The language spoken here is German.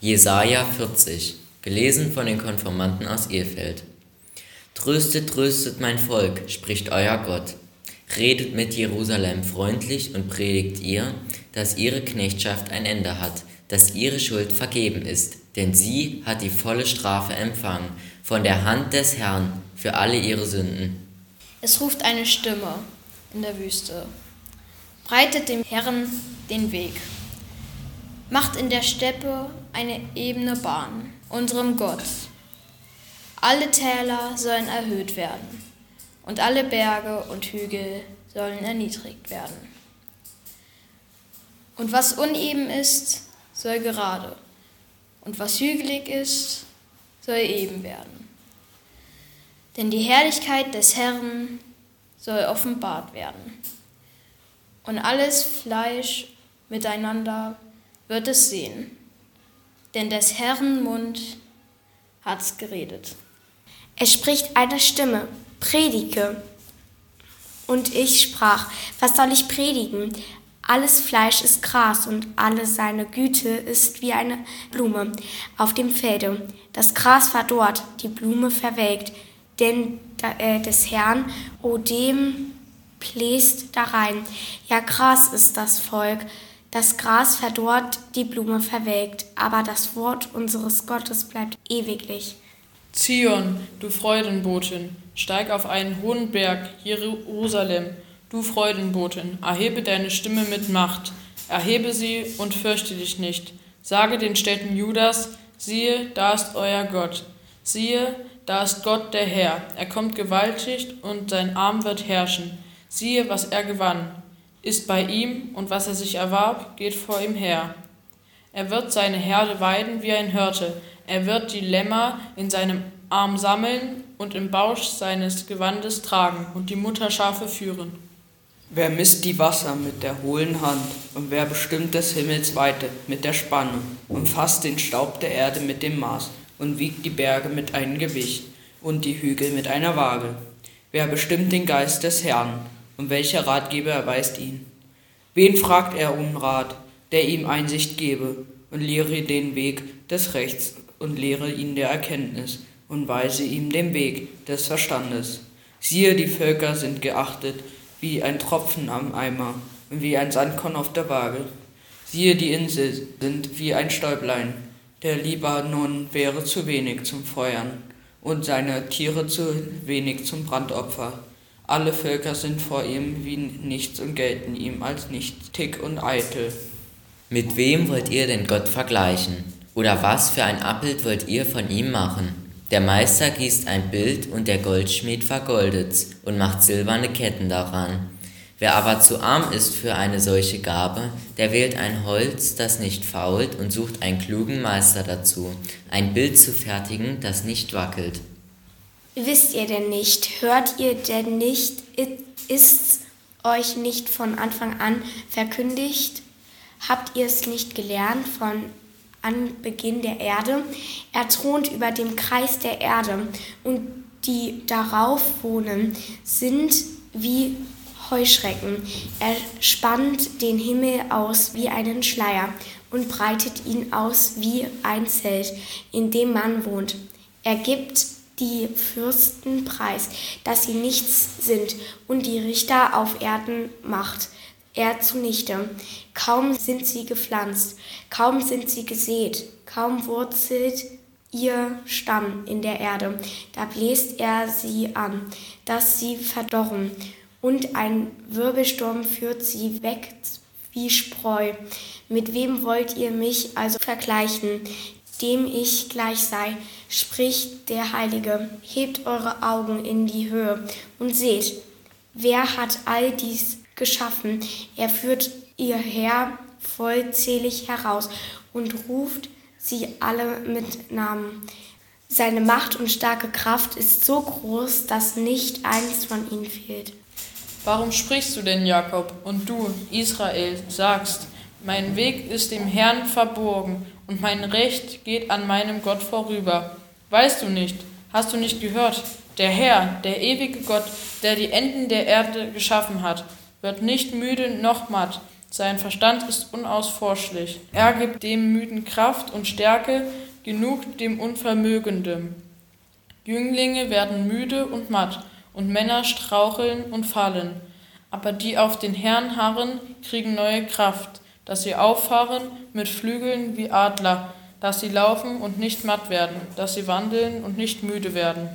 Jesaja 40, gelesen von den Konformanten aus Ehfeld. Tröstet, tröstet mein Volk, spricht euer Gott. Redet mit Jerusalem freundlich und predigt ihr, dass ihre Knechtschaft ein Ende hat, dass ihre Schuld vergeben ist, denn sie hat die volle Strafe empfangen von der Hand des Herrn für alle ihre Sünden. Es ruft eine Stimme in der Wüste. Breitet dem Herrn den Weg. Macht in der Steppe eine ebene Bahn, unserem Gott. Alle Täler sollen erhöht werden und alle Berge und Hügel sollen erniedrigt werden. Und was uneben ist, soll gerade, und was hügelig ist, soll eben werden. Denn die Herrlichkeit des Herrn soll offenbart werden. Und alles Fleisch miteinander wird es sehen, denn des Herrn Mund hat's geredet. Es spricht eine Stimme, predige. Und ich sprach, was soll ich predigen? Alles Fleisch ist Gras und alle seine Güte ist wie eine Blume auf dem Felde. Das Gras verdorrt, die Blume verwelkt, denn äh, des Herrn, o dem bläst darein. Ja, Gras ist das Volk, das Gras verdorrt, die Blume verwelkt, aber das Wort unseres Gottes bleibt ewiglich. Zion, du Freudenbotin, steig auf einen hohen Berg, Jerusalem, du Freudenbotin, erhebe deine Stimme mit Macht, erhebe sie und fürchte dich nicht. Sage den Städten Judas, siehe, da ist euer Gott. Siehe, da ist Gott der Herr, er kommt gewaltig und sein Arm wird herrschen. Siehe, was er gewann ist bei ihm, und was er sich erwarb, geht vor ihm her. Er wird seine Herde weiden wie ein Hirte, er wird die Lämmer in seinem Arm sammeln und im Bausch seines Gewandes tragen und die Mutterschafe führen. Wer misst die Wasser mit der hohlen Hand und wer bestimmt des Himmels Weite mit der Spanne und fasst den Staub der Erde mit dem Maß und wiegt die Berge mit einem Gewicht und die Hügel mit einer Waage? Wer bestimmt den Geist des Herrn und welcher Ratgeber erweist ihn? Wen fragt er um Rat, der ihm Einsicht gebe und lehre den Weg des Rechts und lehre ihn der Erkenntnis und weise ihm den Weg des Verstandes? Siehe, die Völker sind geachtet wie ein Tropfen am Eimer und wie ein Sandkorn auf der Waage. Siehe, die Insel sind wie ein Stäublein. Der Libanon wäre zu wenig zum Feuern und seine Tiere zu wenig zum Brandopfer. Alle Völker sind vor ihm wie nichts und gelten ihm als nichtig und eitel. Mit wem wollt ihr denn Gott vergleichen? Oder was für ein Abbild wollt ihr von ihm machen? Der Meister gießt ein Bild und der Goldschmied vergoldet's und macht silberne Ketten daran. Wer aber zu arm ist für eine solche Gabe, der wählt ein Holz, das nicht fault, und sucht einen klugen Meister dazu, ein Bild zu fertigen, das nicht wackelt. Wisst ihr denn nicht, hört ihr denn nicht, ist's euch nicht von Anfang an verkündigt? Habt ihr es nicht gelernt von Anbeginn der Erde? Er thront über dem Kreis der Erde und die darauf wohnen sind wie Heuschrecken. Er spannt den Himmel aus wie einen Schleier und breitet ihn aus wie ein Zelt, in dem man wohnt. Er gibt die Fürsten preis, dass sie nichts sind und die Richter auf Erden macht er zunichte. Kaum sind sie gepflanzt, kaum sind sie gesät, kaum wurzelt ihr Stamm in der Erde, da bläst er sie an, dass sie verdorren, und ein Wirbelsturm führt sie weg wie Spreu. Mit wem wollt ihr mich also vergleichen? Dem ich gleich sei, spricht der Heilige. Hebt eure Augen in die Höhe und seht, wer hat all dies geschaffen? Er führt ihr Herr vollzählig heraus und ruft sie alle mit Namen. Seine Macht und starke Kraft ist so groß, dass nicht eins von ihnen fehlt. Warum sprichst du denn, Jakob, und du, Israel, sagst, mein Weg ist dem Herrn verborgen und mein Recht geht an meinem Gott vorüber. Weißt du nicht, hast du nicht gehört? Der Herr, der ewige Gott, der die Enden der Erde geschaffen hat, wird nicht müde noch matt. Sein Verstand ist unausforschlich. Er gibt dem Müden Kraft und Stärke, genug dem Unvermögenden. Jünglinge werden müde und matt, und Männer straucheln und fallen. Aber die auf den Herrn harren, kriegen neue Kraft, dass sie auffahren mit Flügeln wie Adler, dass sie laufen und nicht matt werden, dass sie wandeln und nicht müde werden.